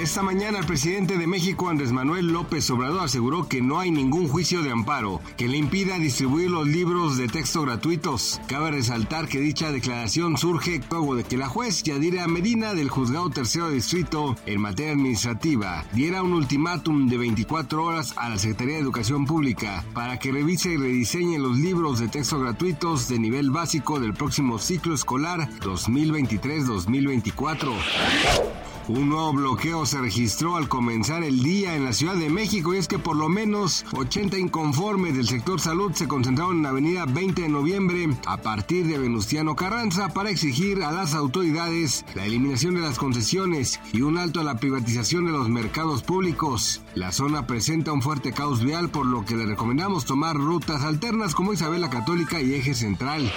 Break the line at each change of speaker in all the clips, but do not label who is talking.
Esta mañana el presidente de México, Andrés Manuel López Obrador, aseguró que no hay ningún juicio de amparo que le impida distribuir los libros de texto gratuitos. Cabe resaltar que dicha declaración surge luego de que la juez Yadira Medina del Juzgado Tercero Distrito en materia administrativa diera un ultimátum de 24 horas a la Secretaría de Educación Pública para que revise y rediseñe los libros de texto gratuitos de nivel básico del próximo ciclo escolar 2023-2024. Un nuevo bloqueo se registró al comenzar el día en la Ciudad de México y es que por lo menos 80 inconformes del sector salud se concentraron en la avenida 20 de noviembre a partir de Venustiano Carranza para exigir a las autoridades la eliminación de las concesiones y un alto a la privatización de los mercados públicos. La zona presenta un fuerte caos vial por lo que le recomendamos tomar rutas alternas como Isabel la Católica y Eje Central.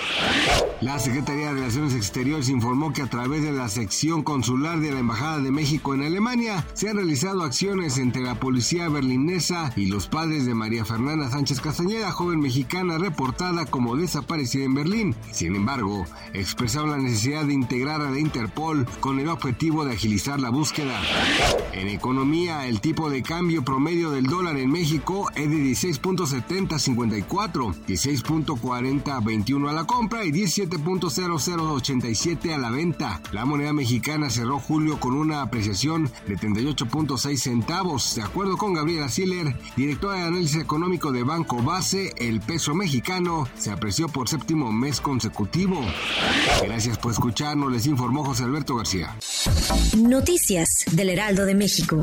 La Secretaría de Relaciones Exteriores informó que a través de la sección consular de la Embajada de México en Alemania, se han realizado acciones entre la policía berlinesa y los padres de María Fernanda Sánchez Castañeda, joven mexicana reportada como desaparecida en Berlín. Sin embargo, expresaron la necesidad de integrar a la Interpol con el objetivo de agilizar la búsqueda. En economía, el tipo de cambio promedio del dólar en México es de 16.7054, 16.4021 a la compra y 17.0087 a la venta. La moneda mexicana cerró julio con una apreciación de 38.6 centavos. De acuerdo con Gabriela Siller, directora de análisis económico de Banco Base, el peso mexicano se apreció por séptimo mes consecutivo. Gracias por escucharnos, les informó José Alberto García.
Noticias del Heraldo de México.